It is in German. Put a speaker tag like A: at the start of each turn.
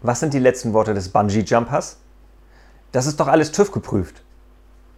A: Was sind die letzten Worte des Bungee-Jumpers? Das ist doch alles TÜV geprüft.